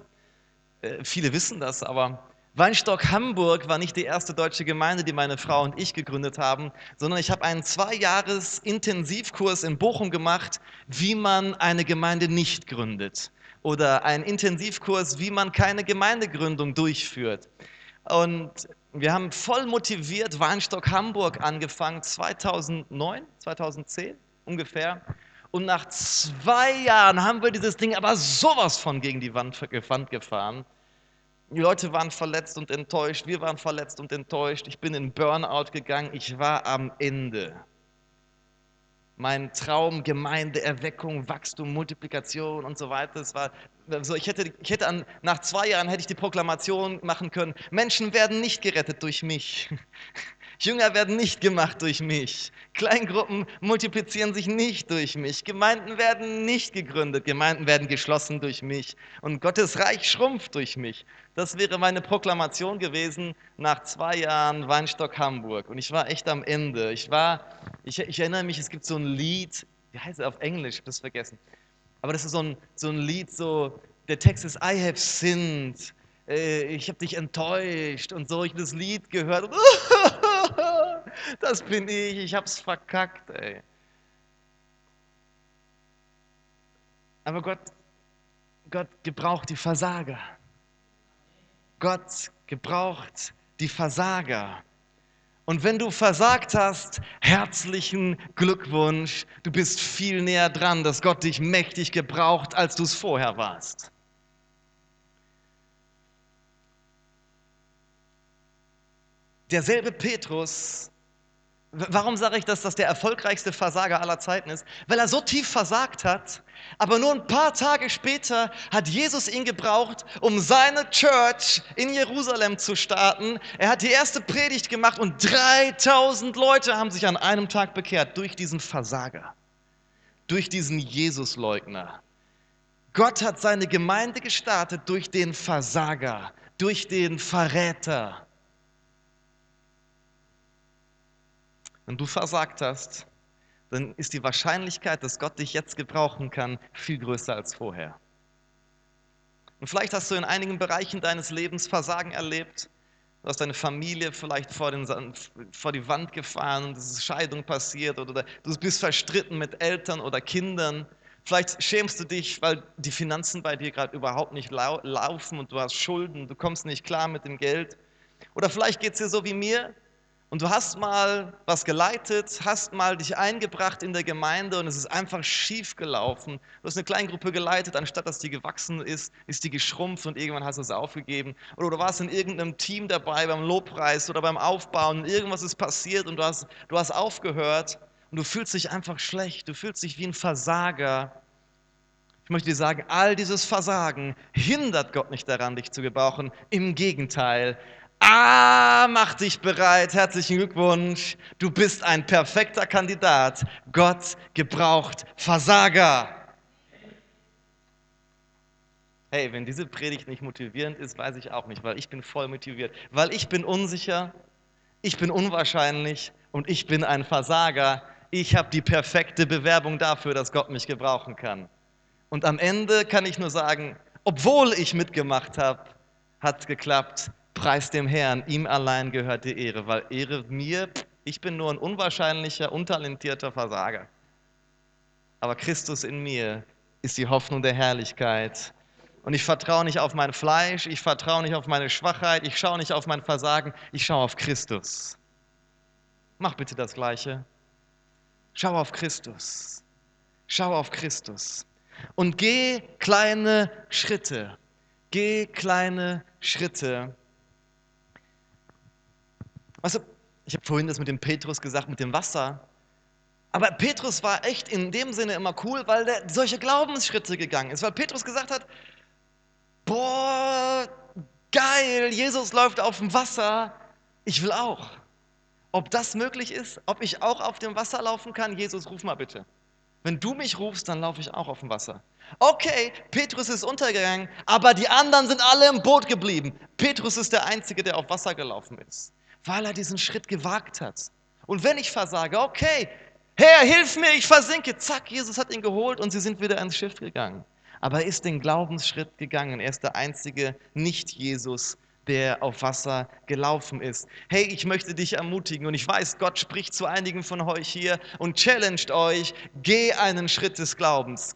Äh, viele wissen das, aber Weinstock Hamburg war nicht die erste deutsche Gemeinde, die meine Frau und ich gegründet haben, sondern ich habe einen zwei Jahres Intensivkurs in Bochum gemacht, wie man eine Gemeinde nicht gründet. Oder einen Intensivkurs, wie man keine Gemeindegründung durchführt. Und wir haben voll motiviert Weinstock Hamburg angefangen, 2009, 2010 ungefähr. Und nach zwei Jahren haben wir dieses Ding aber sowas von gegen die Wand, gefahren. Die Leute waren verletzt und enttäuscht, wir waren verletzt und enttäuscht. Ich bin in Burnout gegangen, ich war am Ende. Mein Traum, Gemeinde, Erweckung, Wachstum, Multiplikation und so weiter. Es war also ich hätte, ich hätte an, nach zwei Jahren hätte ich die Proklamation machen können: Menschen werden nicht gerettet durch mich. Jünger werden nicht gemacht durch mich. Kleingruppen multiplizieren sich nicht durch mich. Gemeinden werden nicht gegründet. Gemeinden werden geschlossen durch mich. Und Gottes Reich schrumpft durch mich. Das wäre meine Proklamation gewesen nach zwei Jahren Weinstock Hamburg. Und ich war echt am Ende. Ich war, ich, ich erinnere mich, es gibt so ein Lied, wie heißt es auf Englisch? Ich habe das vergessen. Aber das ist so ein, so ein Lied, so, der Text ist I have sinned. Äh, ich habe dich enttäuscht und so. Ich habe das Lied gehört. das bin ich, ich hab's verkackt, ey. Aber Gott, Gott gebraucht die Versager. Gott gebraucht die Versager. Und wenn du versagt hast, herzlichen Glückwunsch. Du bist viel näher dran, dass Gott dich mächtig gebraucht, als du es vorher warst. Derselbe Petrus Warum sage ich, dass das der erfolgreichste Versager aller Zeiten ist? Weil er so tief versagt hat, aber nur ein paar Tage später hat Jesus ihn gebraucht, um seine Church in Jerusalem zu starten. Er hat die erste Predigt gemacht und 3000 Leute haben sich an einem Tag bekehrt durch diesen Versager, durch diesen Jesusleugner. Gott hat seine Gemeinde gestartet durch den Versager, durch den Verräter. Wenn du versagt hast, dann ist die Wahrscheinlichkeit, dass Gott dich jetzt gebrauchen kann, viel größer als vorher. Und vielleicht hast du in einigen Bereichen deines Lebens Versagen erlebt. Du hast deine Familie vielleicht vor, den, vor die Wand gefahren und es ist Scheidung passiert oder du bist verstritten mit Eltern oder Kindern. Vielleicht schämst du dich, weil die Finanzen bei dir gerade überhaupt nicht lau laufen und du hast Schulden, du kommst nicht klar mit dem Geld. Oder vielleicht geht es dir so wie mir, und du hast mal was geleitet, hast mal dich eingebracht in der Gemeinde und es ist einfach schief gelaufen. Du hast eine Kleingruppe geleitet, anstatt dass die gewachsen ist, ist die geschrumpft und irgendwann hast du es aufgegeben. Oder du warst in irgendeinem Team dabei beim Lobpreis oder beim Aufbauen und irgendwas ist passiert und du hast, du hast aufgehört und du fühlst dich einfach schlecht, du fühlst dich wie ein Versager. Ich möchte dir sagen, all dieses Versagen hindert Gott nicht daran, dich zu gebrauchen. Im Gegenteil, Ah, mach dich bereit. Herzlichen Glückwunsch. Du bist ein perfekter Kandidat. Gott gebraucht Versager. Hey, wenn diese Predigt nicht motivierend ist, weiß ich auch nicht, weil ich bin voll motiviert. Weil ich bin unsicher, ich bin unwahrscheinlich und ich bin ein Versager. Ich habe die perfekte Bewerbung dafür, dass Gott mich gebrauchen kann. Und am Ende kann ich nur sagen, obwohl ich mitgemacht habe, hat es geklappt Preis dem Herrn, ihm allein gehört die Ehre, weil Ehre mir, ich bin nur ein unwahrscheinlicher, untalentierter Versager. Aber Christus in mir ist die Hoffnung der Herrlichkeit. Und ich vertraue nicht auf mein Fleisch, ich vertraue nicht auf meine Schwachheit, ich schaue nicht auf mein Versagen, ich schaue auf Christus. Mach bitte das Gleiche. Schau auf Christus. Schau auf Christus. Und geh kleine Schritte. Geh kleine Schritte. Weißt du, ich habe vorhin das mit dem Petrus gesagt, mit dem Wasser. Aber Petrus war echt in dem Sinne immer cool, weil der solche Glaubensschritte gegangen ist. Weil Petrus gesagt hat, boah, geil, Jesus läuft auf dem Wasser, ich will auch. Ob das möglich ist, ob ich auch auf dem Wasser laufen kann, Jesus, ruf mal bitte. Wenn du mich rufst, dann laufe ich auch auf dem Wasser. Okay, Petrus ist untergegangen, aber die anderen sind alle im Boot geblieben. Petrus ist der Einzige, der auf Wasser gelaufen ist weil er diesen Schritt gewagt hat. Und wenn ich versage, okay, Herr, hilf mir, ich versinke. Zack, Jesus hat ihn geholt und sie sind wieder ins Schiff gegangen. Aber er ist den Glaubensschritt gegangen. Er ist der einzige Nicht-Jesus, der auf Wasser gelaufen ist. Hey, ich möchte dich ermutigen und ich weiß, Gott spricht zu einigen von euch hier und challenged euch, geh einen Schritt des Glaubens.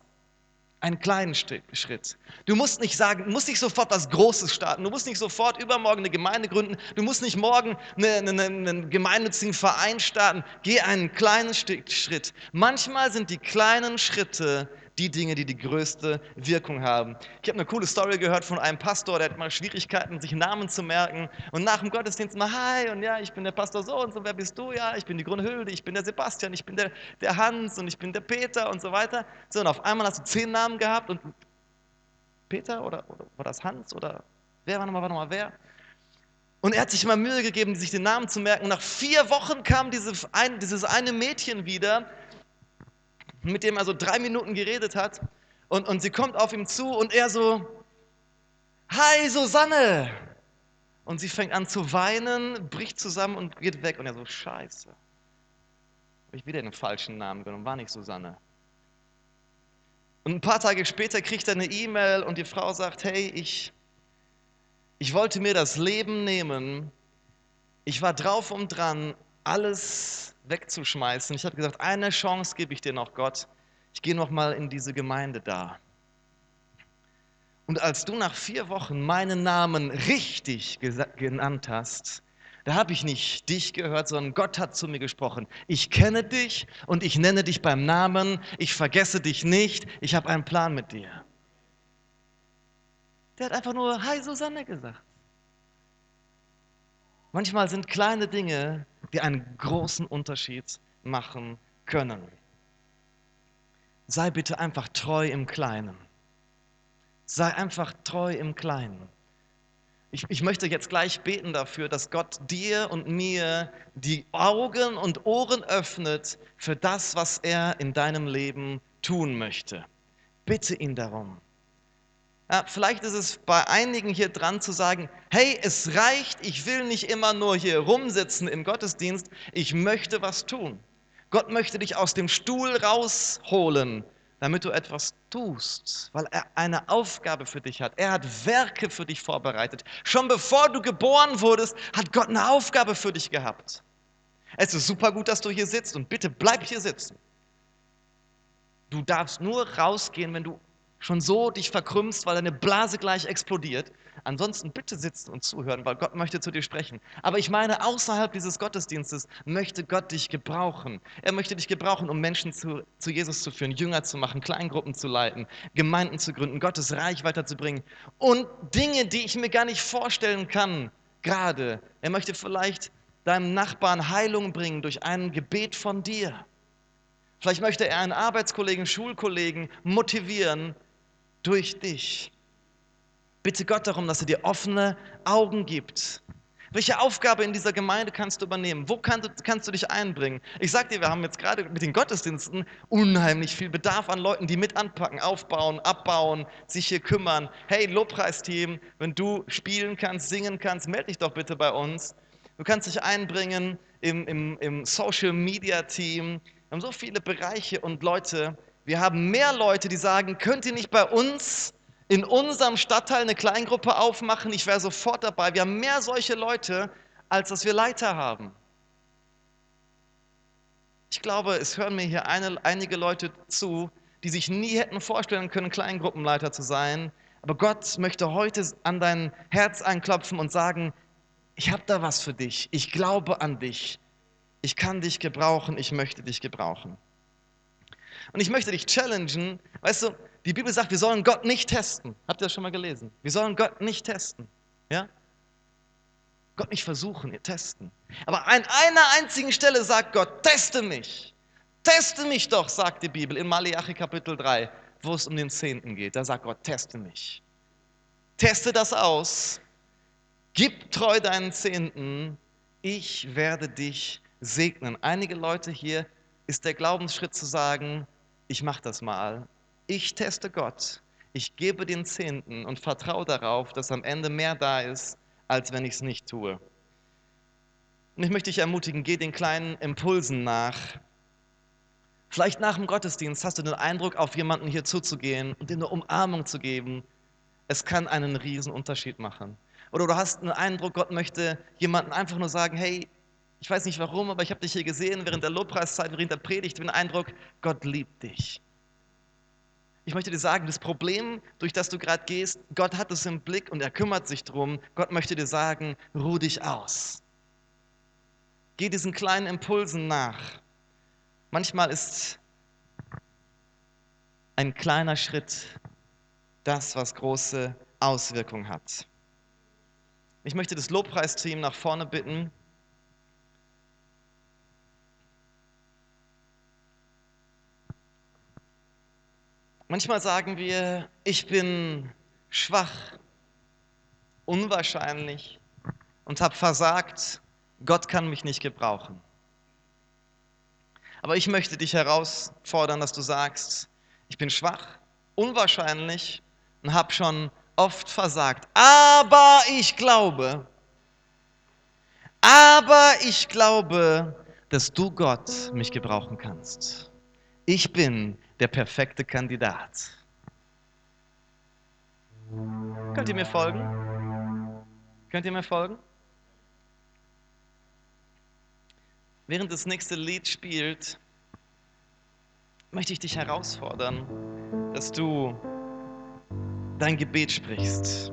Einen kleinen Schritt. Du musst nicht sagen, du musst nicht sofort was Großes starten. Du musst nicht sofort übermorgen eine Gemeinde gründen. Du musst nicht morgen einen, einen, einen gemeinnützigen Verein starten. Geh einen kleinen Schritt. Manchmal sind die kleinen Schritte die Dinge, die die größte Wirkung haben. Ich habe eine coole Story gehört von einem Pastor, der hat mal Schwierigkeiten, sich Namen zu merken. Und nach dem Gottesdienst mal, hi, und ja, ich bin der Pastor so und so, wer bist du? Ja, ich bin die Grunhilde, ich bin der Sebastian, ich bin der, der Hans und ich bin der Peter und so weiter. So, und auf einmal hast du zehn Namen gehabt und Peter oder, oder war das Hans oder wer war nochmal, war nochmal wer? Und er hat sich mal Mühe gegeben, sich den Namen zu merken. Nach vier Wochen kam diese ein, dieses eine Mädchen wieder, mit dem er so drei Minuten geredet hat. Und, und sie kommt auf ihm zu und er so, Hi Susanne! Und sie fängt an zu weinen, bricht zusammen und geht weg. Und er so, Scheiße. Habe ich wieder den falschen Namen genommen, war nicht Susanne. Und ein paar Tage später kriegt er eine E-Mail und die Frau sagt, hey, ich, ich wollte mir das Leben nehmen. Ich war drauf und dran, alles wegzuschmeißen. Ich habe gesagt, eine Chance gebe ich dir noch, Gott. Ich gehe noch mal in diese Gemeinde da. Und als du nach vier Wochen meinen Namen richtig genannt hast, da habe ich nicht dich gehört, sondern Gott hat zu mir gesprochen. Ich kenne dich und ich nenne dich beim Namen. Ich vergesse dich nicht. Ich habe einen Plan mit dir. Der hat einfach nur Hi Susanne gesagt. Manchmal sind kleine Dinge die einen großen Unterschied machen können. Sei bitte einfach treu im Kleinen. Sei einfach treu im Kleinen. Ich, ich, möchte jetzt gleich beten dafür, dass Gott dir und mir die Augen und Ohren öffnet für das, was er in deinem Leben tun möchte. Bitte ihn darum. Ja, vielleicht ist es bei einigen hier dran zu sagen, hey, es reicht, ich will nicht immer nur hier rumsitzen im Gottesdienst, ich möchte was tun. Gott möchte dich aus dem Stuhl rausholen, damit du etwas tust, weil er eine Aufgabe für dich hat. Er hat Werke für dich vorbereitet. Schon bevor du geboren wurdest, hat Gott eine Aufgabe für dich gehabt. Es ist super gut, dass du hier sitzt und bitte bleib hier sitzen. Du darfst nur rausgehen, wenn du schon so dich verkrümmst, weil deine Blase gleich explodiert. Ansonsten bitte sitzen und zuhören, weil Gott möchte zu dir sprechen. Aber ich meine, außerhalb dieses Gottesdienstes möchte Gott dich gebrauchen. Er möchte dich gebrauchen, um Menschen zu, zu Jesus zu führen, Jünger zu machen, Kleingruppen zu leiten, Gemeinden zu gründen, Gottes Reich weiterzubringen und Dinge, die ich mir gar nicht vorstellen kann, gerade. Er möchte vielleicht deinem Nachbarn Heilung bringen durch ein Gebet von dir. Vielleicht möchte er einen Arbeitskollegen, Schulkollegen motivieren, durch dich. Bitte Gott darum, dass er dir offene Augen gibt. Welche Aufgabe in dieser Gemeinde kannst du übernehmen? Wo kann du, kannst du dich einbringen? Ich sag dir, wir haben jetzt gerade mit den Gottesdiensten unheimlich viel Bedarf an Leuten, die mit anpacken, aufbauen, abbauen, sich hier kümmern. Hey, Lobpreisteam, wenn du spielen kannst, singen kannst, melde dich doch bitte bei uns. Du kannst dich einbringen im, im, im Social Media Team. Wir haben so viele Bereiche und Leute, wir haben mehr Leute, die sagen, könnt ihr nicht bei uns in unserem Stadtteil eine Kleingruppe aufmachen? Ich wäre sofort dabei. Wir haben mehr solche Leute, als dass wir Leiter haben. Ich glaube, es hören mir hier eine, einige Leute zu, die sich nie hätten vorstellen können, Kleingruppenleiter zu sein. Aber Gott möchte heute an dein Herz einklopfen und sagen, ich habe da was für dich. Ich glaube an dich. Ich kann dich gebrauchen. Ich möchte dich gebrauchen. Und ich möchte dich challengen, weißt du, die Bibel sagt, wir sollen Gott nicht testen. Habt ihr das schon mal gelesen? Wir sollen Gott nicht testen. Ja? Gott nicht versuchen, ihr testen. Aber an einer einzigen Stelle sagt Gott, teste mich. Teste mich doch, sagt die Bibel in Malachi Kapitel 3, wo es um den Zehnten geht. Da sagt Gott, teste mich. Teste das aus. Gib treu deinen Zehnten. Ich werde dich segnen. Einige Leute hier ist der Glaubensschritt zu sagen, ich mache das mal. Ich teste Gott. Ich gebe den Zehnten und vertraue darauf, dass am Ende mehr da ist, als wenn ich es nicht tue. Und ich möchte dich ermutigen, geh den kleinen Impulsen nach. Vielleicht nach dem Gottesdienst hast du den Eindruck, auf jemanden hier zuzugehen und ihm eine Umarmung zu geben. Es kann einen riesen Unterschied machen. Oder du hast einen Eindruck, Gott möchte jemanden einfach nur sagen, hey, ich weiß nicht warum, aber ich habe dich hier gesehen während der Lobpreiszeit, während der Predigt, den Eindruck, Gott liebt dich. Ich möchte dir sagen, das Problem, durch das du gerade gehst, Gott hat es im Blick und er kümmert sich drum. Gott möchte dir sagen, ruh dich aus. Geh diesen kleinen Impulsen nach. Manchmal ist ein kleiner Schritt das, was große Auswirkungen hat. Ich möchte das Lobpreisteam nach vorne bitten. Manchmal sagen wir, ich bin schwach, unwahrscheinlich und habe versagt. Gott kann mich nicht gebrauchen. Aber ich möchte dich herausfordern, dass du sagst, ich bin schwach, unwahrscheinlich und habe schon oft versagt. Aber ich glaube, aber ich glaube, dass du Gott mich gebrauchen kannst. Ich bin der perfekte Kandidat. Könnt ihr mir folgen? Könnt ihr mir folgen? Während das nächste Lied spielt, möchte ich dich herausfordern, dass du dein Gebet sprichst.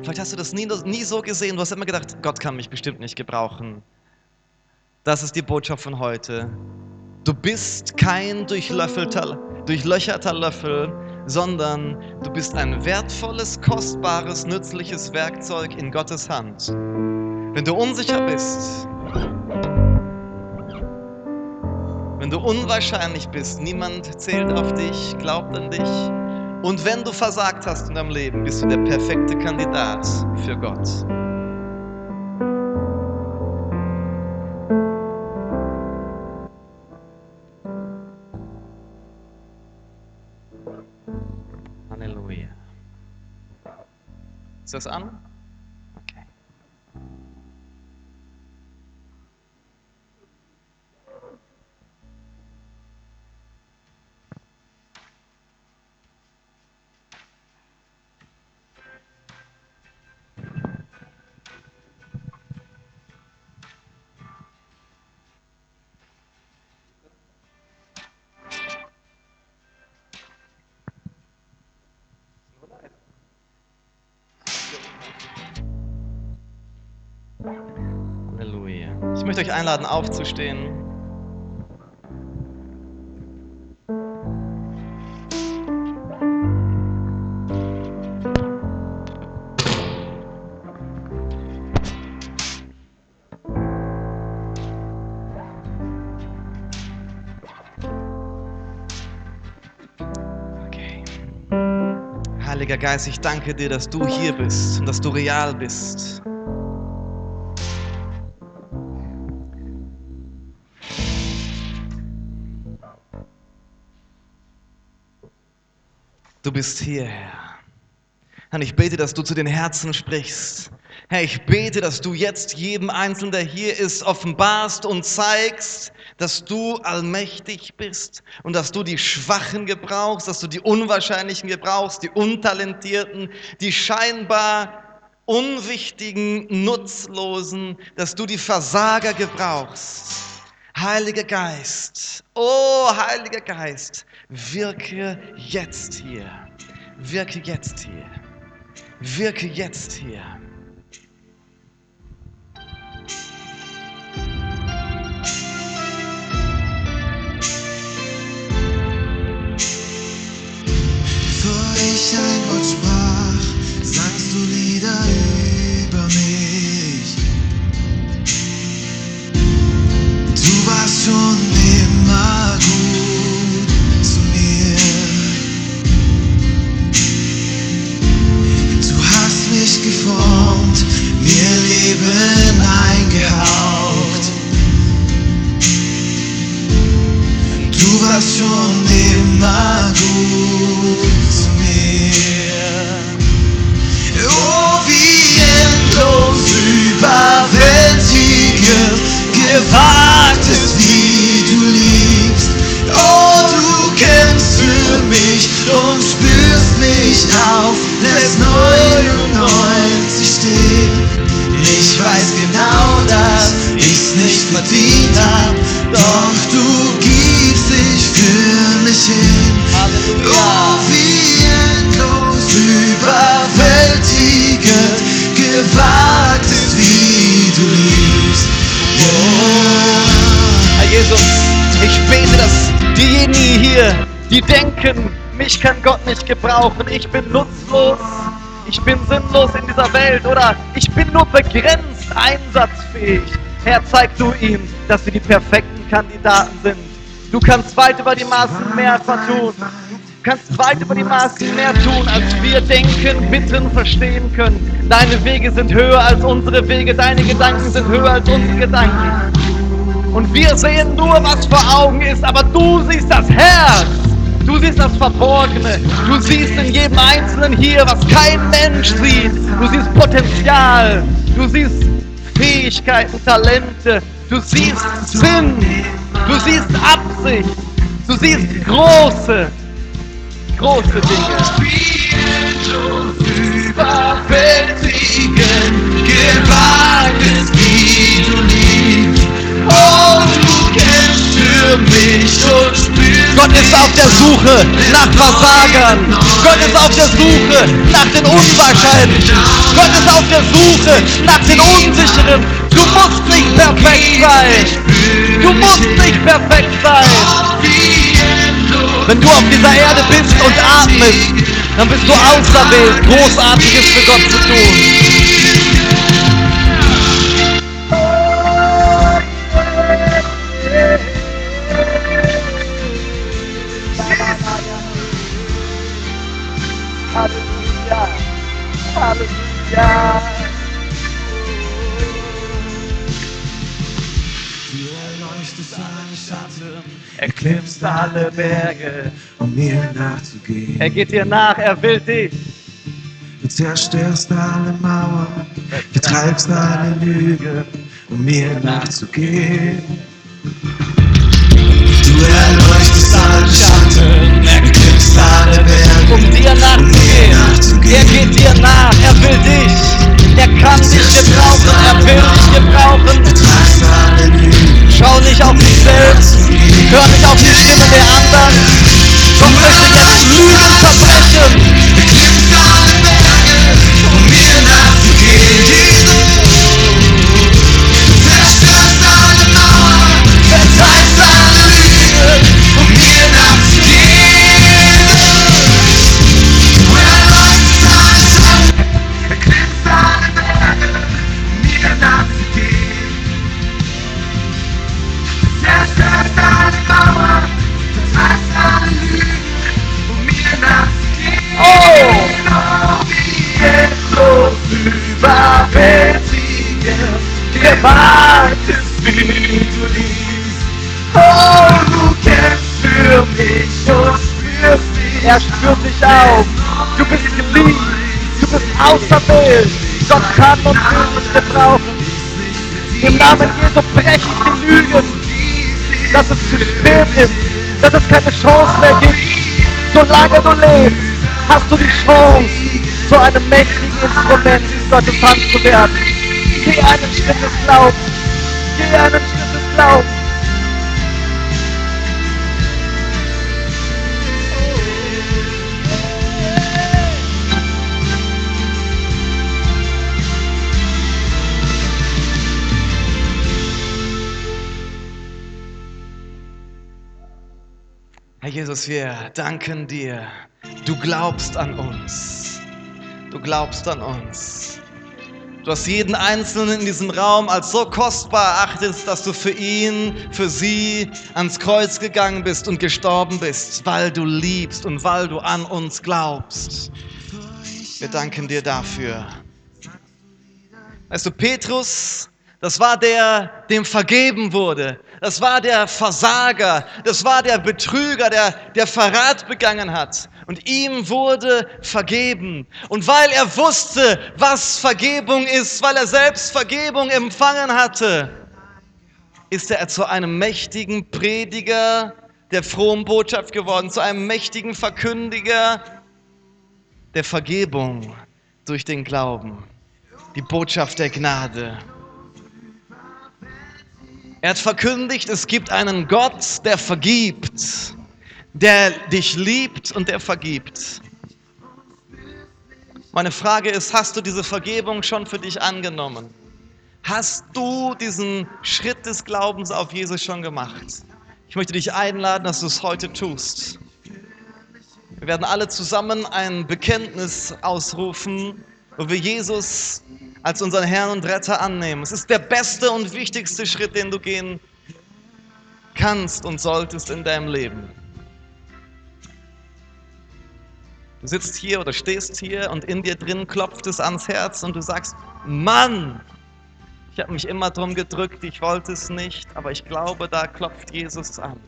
Vielleicht hast du das nie, nie so gesehen, du hast immer gedacht, Gott kann mich bestimmt nicht gebrauchen. Das ist die Botschaft von heute. Du bist kein durchlöffelter, durchlöcherter Löffel, sondern du bist ein wertvolles, kostbares, nützliches Werkzeug in Gottes Hand. Wenn du unsicher bist, wenn du unwahrscheinlich bist, niemand zählt auf dich, glaubt an dich, und wenn du versagt hast in deinem Leben, bist du der perfekte Kandidat für Gott. Ist das an? Möchte euch einladen, aufzustehen. Heiliger Geist, ich danke dir, dass du hier bist und dass du real bist. Du bist hier, Herr. Herr, ich bete, dass du zu den Herzen sprichst. Herr, ich bete, dass du jetzt jedem Einzelnen, der hier ist, offenbarst und zeigst, dass du allmächtig bist und dass du die Schwachen gebrauchst, dass du die Unwahrscheinlichen gebrauchst, die Untalentierten, die scheinbar unwichtigen, nutzlosen, dass du die Versager gebrauchst. Heiliger Geist, oh Heiliger Geist, wirke jetzt hier. Wirke jetzt hier. Wirke jetzt hier. Bevor ich ein Wort sprach, sangst du Lieder über mich. Du warst schon Leben eingehaucht. Du warst schon immer gut zu mir. Oh, wie endlos überwältigend gewagt ist, wie du liebst. Oh, du kämpfst für mich und spürst mich auf, lässt 99 verdient hab, doch du gibst dich für mich hin. Oh, wie endlos überwältigend gewagt ist, wie du liebst. Oh. Herr Jesus, ich bete, dass diejenigen hier, die denken, mich kann Gott nicht gebrauchen, ich bin nutzlos, ich bin sinnlos in dieser Welt oder ich bin nur begrenzt einsatzfähig. Herr, zeig du ihm, dass sie die perfekten Kandidaten sind. Du kannst weit über die Maßen mehr vertun. Du kannst weit über die Maßen mehr tun, als wir denken, bitten, verstehen können. Deine Wege sind höher als unsere Wege, deine Gedanken sind höher als unsere Gedanken. Und wir sehen nur, was vor Augen ist, aber du siehst das Herz. Du siehst das Verborgene. Du siehst in jedem Einzelnen hier, was kein Mensch sieht. Du siehst Potenzial. Du siehst Fähigkeiten, Talente. Du siehst Sinn. Du siehst Absicht. Du siehst große, große Dinge. Überwältigend gewagt ist, wie du liebst. Kämpfst Gott ist auf der Suche nach Versagern. Gott ist auf der Suche nach den Unwahrscheinlichen. Gott ist auf der Suche nach den Unsicheren. Du musst nicht perfekt sein. Du musst nicht perfekt sein. Wenn du auf dieser Erde bist und atmest, dann bist du auserwählt, Großartiges für Gott zu tun. Halleluja. Du erleuchtest alle Schatten, Erklimmst alle Berge. um mir nachzugehen. Er geht dir nach, er will dich. Du zerstörst alle Mauern, vertreibst alle Lügen, um mir nachzugehen. Du erleuchtest alle Schatten, erklimmst alle Berge, um dir nachzugehen. Er geht dir nach, er will dich. Er kann dich gebrauchen, er will dich gebrauchen. Schau nicht auf dich selbst, hör nicht auf die Stimme der anderen. Gott möchte jetzt Lügen zerbrechen. Gewaltig wie du liebst. Oh, du kämpfst für mich und spürst mich. Er spürt dich auf. Du bist geliebt. Du bist auserwählt. Gott kann und will dich gebrauchen. Im Namen Jesu breche ich die Lügen, dass es zu spät ist, dass es keine Chance mehr gibt. Solange du lebst, hast du die Chance, zu einem mächtigen Instrument in Gottes Hand zu werden. Geh einen Schritt des Glaubens. Geh einen Schritt des Glaubens. Herr Jesus, wir danken dir. Du glaubst an uns. Du glaubst an uns. Du hast jeden Einzelnen in diesem Raum als so kostbar erachtet, dass du für ihn, für sie ans Kreuz gegangen bist und gestorben bist, weil du liebst und weil du an uns glaubst. Wir danken dir dafür. Weißt du, Petrus, das war der, dem vergeben wurde. Das war der Versager. Das war der Betrüger, der, der Verrat begangen hat. Und ihm wurde vergeben. Und weil er wusste, was Vergebung ist, weil er selbst Vergebung empfangen hatte, ist er zu einem mächtigen Prediger der frohen Botschaft geworden, zu einem mächtigen Verkündiger der Vergebung durch den Glauben. Die Botschaft der Gnade. Er hat verkündigt, es gibt einen Gott, der vergibt, der dich liebt und der vergibt. Meine Frage ist, hast du diese Vergebung schon für dich angenommen? Hast du diesen Schritt des Glaubens auf Jesus schon gemacht? Ich möchte dich einladen, dass du es heute tust. Wir werden alle zusammen ein Bekenntnis ausrufen, wo wir Jesus als unseren Herrn und Retter annehmen. Es ist der beste und wichtigste Schritt, den du gehen kannst und solltest in deinem Leben. Du sitzt hier oder stehst hier und in dir drin klopft es ans Herz und du sagst, Mann, ich habe mich immer drum gedrückt, ich wollte es nicht, aber ich glaube, da klopft Jesus an.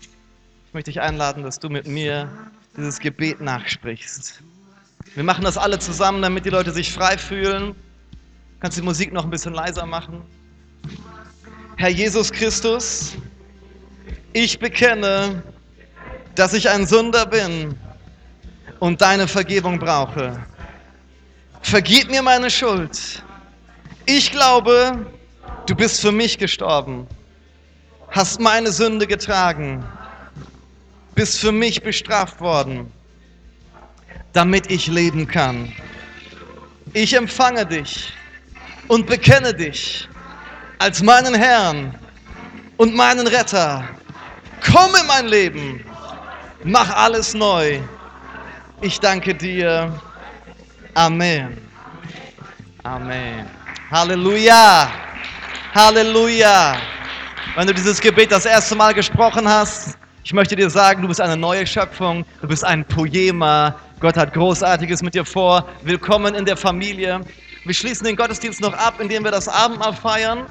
Ich möchte dich einladen, dass du mit mir dieses Gebet nachsprichst. Wir machen das alle zusammen, damit die Leute sich frei fühlen. Kannst die Musik noch ein bisschen leiser machen? Herr Jesus Christus, ich bekenne, dass ich ein Sünder bin und deine Vergebung brauche. Vergib mir meine Schuld. Ich glaube, du bist für mich gestorben, hast meine Sünde getragen, bist für mich bestraft worden, damit ich leben kann. Ich empfange dich und bekenne dich als meinen Herrn und meinen Retter. Komm in mein Leben, mach alles neu. Ich danke dir. Amen. Amen. Halleluja. Halleluja. Wenn du dieses Gebet das erste Mal gesprochen hast, ich möchte dir sagen, du bist eine neue Schöpfung, du bist ein Poema. Gott hat Großartiges mit dir vor. Willkommen in der Familie. Wir schließen den Gottesdienst noch ab, indem wir das Abendmahl feiern.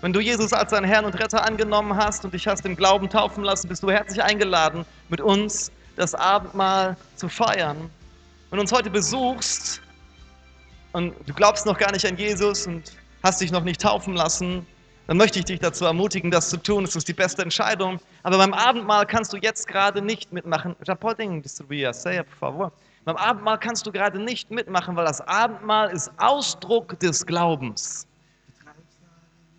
Wenn du Jesus als deinen Herrn und Retter angenommen hast und dich hast im Glauben taufen lassen, bist du herzlich eingeladen, mit uns das Abendmahl zu feiern. Du uns heute besuchst und du glaubst noch gar nicht an Jesus und hast dich noch nicht taufen lassen, dann möchte ich dich dazu ermutigen, das zu tun. Es ist die beste Entscheidung. Aber beim Abendmahl kannst du jetzt gerade nicht mitmachen. Podem distribuir ceia, por favor? Beim Abendmahl kannst du gerade nicht mitmachen, weil das Abendmahl ist Ausdruck des Glaubens.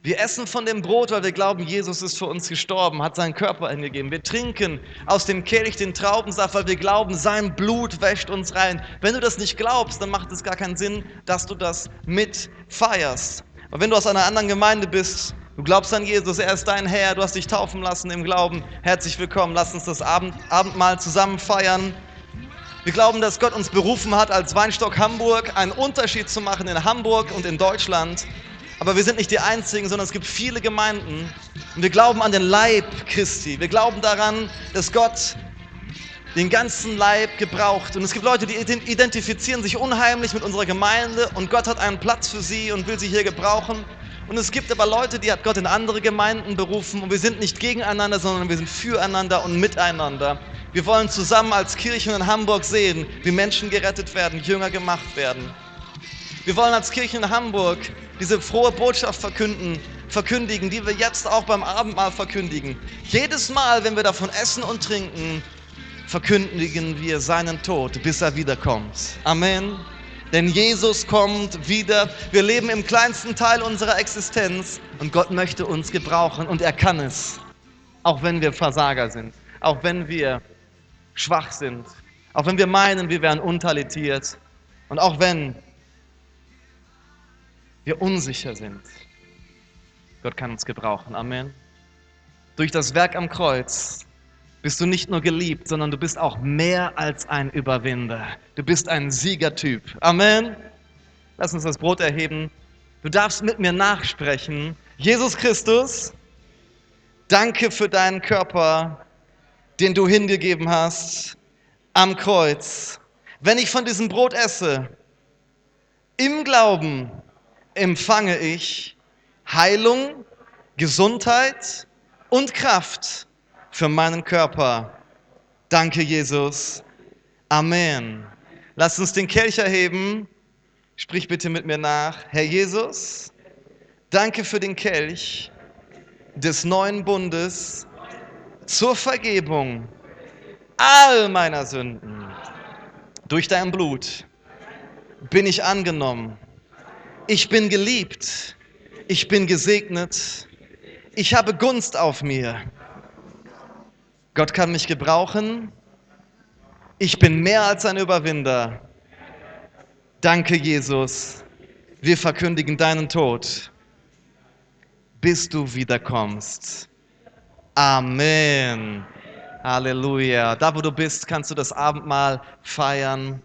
Wir essen von dem Brot, weil wir glauben, Jesus ist für uns gestorben, hat seinen Körper hingegeben. Wir trinken aus dem Kelch den Traubensaft, weil wir glauben, sein Blut wäscht uns rein. Wenn du das nicht glaubst, dann macht es gar keinen Sinn, dass du das mit feierst. Aber wenn du aus einer anderen Gemeinde bist, du glaubst an Jesus, er ist dein Herr, du hast dich taufen lassen im Glauben, herzlich willkommen. Lass uns das Abend, Abendmahl zusammen feiern. Wir glauben, dass Gott uns berufen hat, als Weinstock Hamburg einen Unterschied zu machen in Hamburg und in Deutschland. Aber wir sind nicht die Einzigen, sondern es gibt viele Gemeinden. Und wir glauben an den Leib Christi. Wir glauben daran, dass Gott den ganzen Leib gebraucht. Und es gibt Leute, die identifizieren sich unheimlich mit unserer Gemeinde und Gott hat einen Platz für sie und will sie hier gebrauchen. Und es gibt aber Leute, die hat Gott in andere Gemeinden berufen und wir sind nicht gegeneinander, sondern wir sind füreinander und miteinander. Wir wollen zusammen als Kirche in Hamburg sehen, wie Menschen gerettet werden, Jünger gemacht werden. Wir wollen als Kirche in Hamburg diese frohe Botschaft verkünden, verkündigen, die wir jetzt auch beim Abendmahl verkündigen. Jedes Mal, wenn wir davon essen und trinken, verkündigen wir seinen Tod, bis er wiederkommt. Amen. Denn Jesus kommt wieder. Wir leben im kleinsten Teil unserer Existenz und Gott möchte uns gebrauchen und er kann es. Auch wenn wir Versager sind, auch wenn wir schwach sind, auch wenn wir meinen, wir wären untalentiert und auch wenn wir unsicher sind. Gott kann uns gebrauchen. Amen. Durch das Werk am Kreuz bist du nicht nur geliebt, sondern du bist auch mehr als ein Überwinder. Du bist ein Siegertyp. Amen. Lass uns das Brot erheben. Du darfst mit mir nachsprechen. Jesus Christus, danke für deinen Körper, den du hingegeben hast am Kreuz. Wenn ich von diesem Brot esse, im Glauben empfange ich Heilung, Gesundheit und Kraft für meinen Körper. Danke, Jesus. Amen. Lass uns den Kelch erheben. Sprich bitte mit mir nach. Herr Jesus, danke für den Kelch des neuen Bundes zur Vergebung all meiner Sünden. Durch dein Blut bin ich angenommen. Ich bin geliebt. Ich bin gesegnet. Ich habe Gunst auf mir. Gott kann mich gebrauchen. Ich bin mehr als ein Überwinder. Danke, Jesus. Wir verkündigen deinen Tod, bis du wiederkommst. Amen. Halleluja. Da, wo du bist, kannst du das Abendmahl feiern.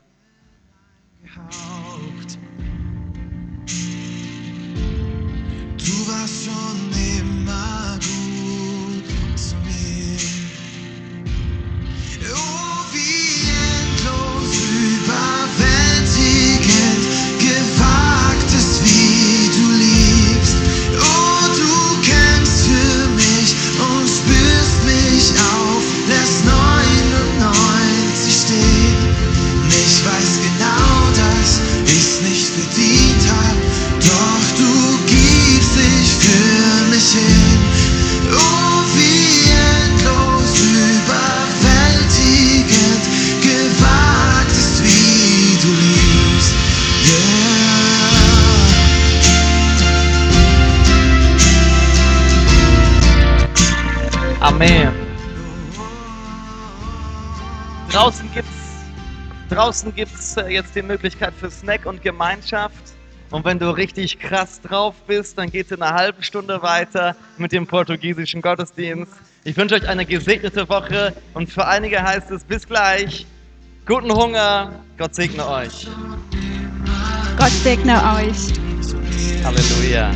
Draußen gibt's äh, jetzt die Möglichkeit für Snack und Gemeinschaft. Und wenn du richtig krass drauf bist, dann geht's in einer halben Stunde weiter mit dem portugiesischen Gottesdienst. Ich wünsche euch eine gesegnete Woche und für einige heißt es bis gleich. Guten Hunger. Gott segne euch. Gott segne euch. Halleluja.